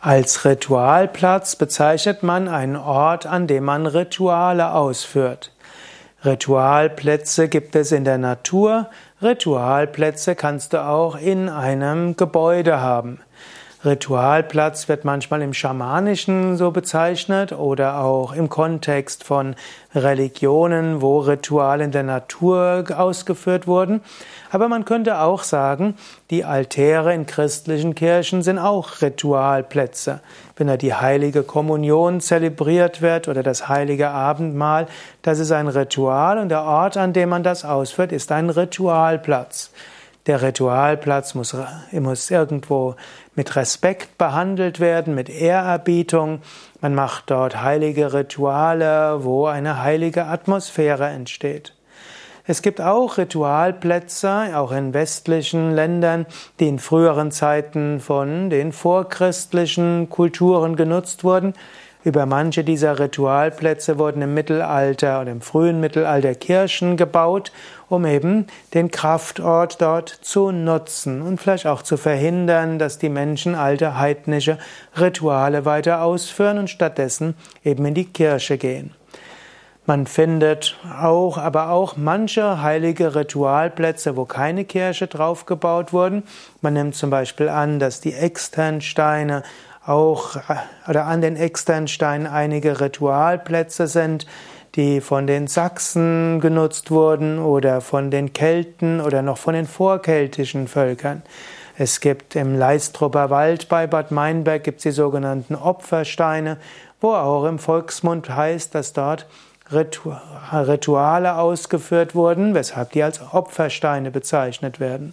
Als Ritualplatz bezeichnet man einen Ort, an dem man Rituale ausführt. Ritualplätze gibt es in der Natur, Ritualplätze kannst du auch in einem Gebäude haben. Ritualplatz wird manchmal im Schamanischen so bezeichnet oder auch im Kontext von Religionen, wo Rituale in der Natur ausgeführt wurden. Aber man könnte auch sagen, die Altäre in christlichen Kirchen sind auch Ritualplätze. Wenn da die heilige Kommunion zelebriert wird oder das heilige Abendmahl, das ist ein Ritual und der Ort, an dem man das ausführt, ist ein Ritualplatz. Der Ritualplatz muss, muss irgendwo mit Respekt behandelt werden, mit Ehrerbietung. Man macht dort heilige Rituale, wo eine heilige Atmosphäre entsteht. Es gibt auch Ritualplätze, auch in westlichen Ländern, die in früheren Zeiten von den vorchristlichen Kulturen genutzt wurden. Über manche dieser Ritualplätze wurden im Mittelalter oder im frühen Mittelalter Kirchen gebaut, um eben den Kraftort dort zu nutzen und vielleicht auch zu verhindern, dass die Menschen alte heidnische Rituale weiter ausführen und stattdessen eben in die Kirche gehen. Man findet auch, aber auch manche heilige Ritualplätze, wo keine Kirche drauf gebaut wurden. Man nimmt zum Beispiel an, dass die Externsteine auch oder an den Externsteinen einige Ritualplätze sind, die von den Sachsen genutzt wurden oder von den Kelten oder noch von den vorkeltischen Völkern. Es gibt im Leistrupper Wald bei Bad Meinberg gibt's die sogenannten Opfersteine, wo auch im Volksmund heißt, dass dort Rituale ausgeführt wurden, weshalb die als Opfersteine bezeichnet werden.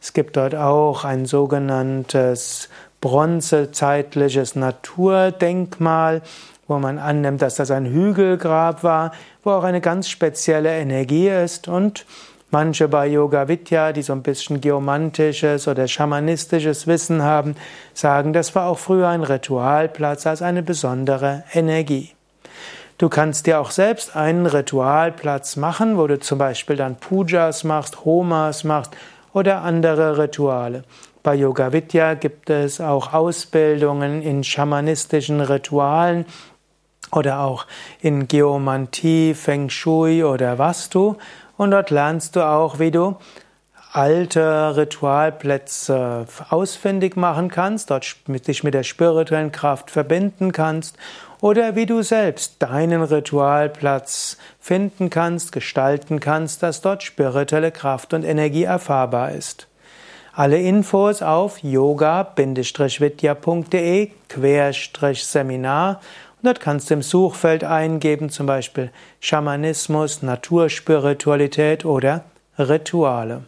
Es gibt dort auch ein sogenanntes bronzezeitliches Naturdenkmal, wo man annimmt, dass das ein Hügelgrab war, wo auch eine ganz spezielle Energie ist und manche bei Yoga Vidya, die so ein bisschen geomantisches oder schamanistisches Wissen haben, sagen, das war auch früher ein Ritualplatz als eine besondere Energie. Du kannst dir auch selbst einen Ritualplatz machen, wo du zum Beispiel dann Pujas machst, Homas machst oder andere Rituale. Bei Yoga Vidya gibt es auch Ausbildungen in schamanistischen Ritualen oder auch in Geomantie, Feng Shui oder Vastu. Und dort lernst du auch, wie du alte Ritualplätze ausfindig machen kannst, dort dich mit der spirituellen Kraft verbinden kannst oder wie du selbst deinen Ritualplatz finden kannst, gestalten kannst, dass dort spirituelle Kraft und Energie erfahrbar ist. Alle Infos auf yoga-vidya.de-seminar und dort kannst du im Suchfeld eingeben, zum Beispiel Schamanismus, Naturspiritualität oder Rituale.